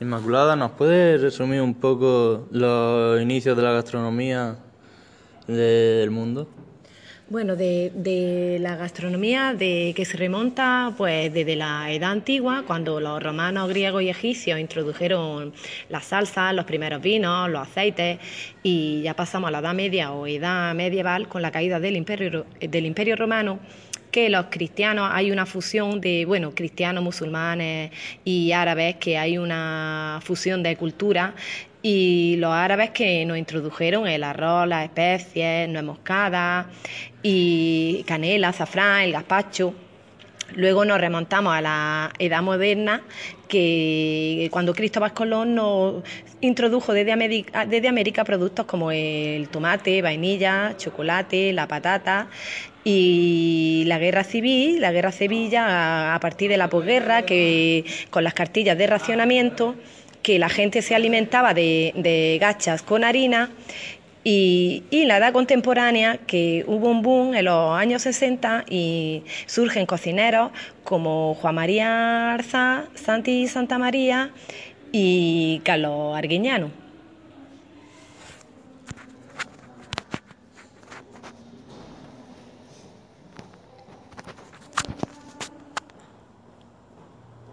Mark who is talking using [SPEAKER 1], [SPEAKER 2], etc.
[SPEAKER 1] Inmaculada, ¿nos puede resumir un poco los inicios de la gastronomía del mundo?
[SPEAKER 2] Bueno, de, la gastronomía de que se remonta pues desde la edad antigua, cuando los romanos, griegos y egipcios introdujeron la salsa, los primeros vinos, los aceites, y ya pasamos a la edad media o edad medieval con la caída del imperio, del imperio romano que los cristianos hay una fusión de, bueno, cristianos, musulmanes y árabes, que hay una fusión de cultura y los árabes que nos introdujeron el arroz, las especies, nuez moscada y canela, azafrán, el gazpacho. Luego nos remontamos a la edad moderna, que cuando Cristóbal Colón nos introdujo desde América, productos como el tomate, vainilla, chocolate, la patata y la guerra civil, la guerra Sevilla a partir de la posguerra, que con las cartillas de racionamiento que la gente se alimentaba de, gachas con harina y, la edad contemporánea, que hubo un boom en los años 60 y surgen cocineros como Juan María Arza, Santi Santa María y Carlos Arguiñano.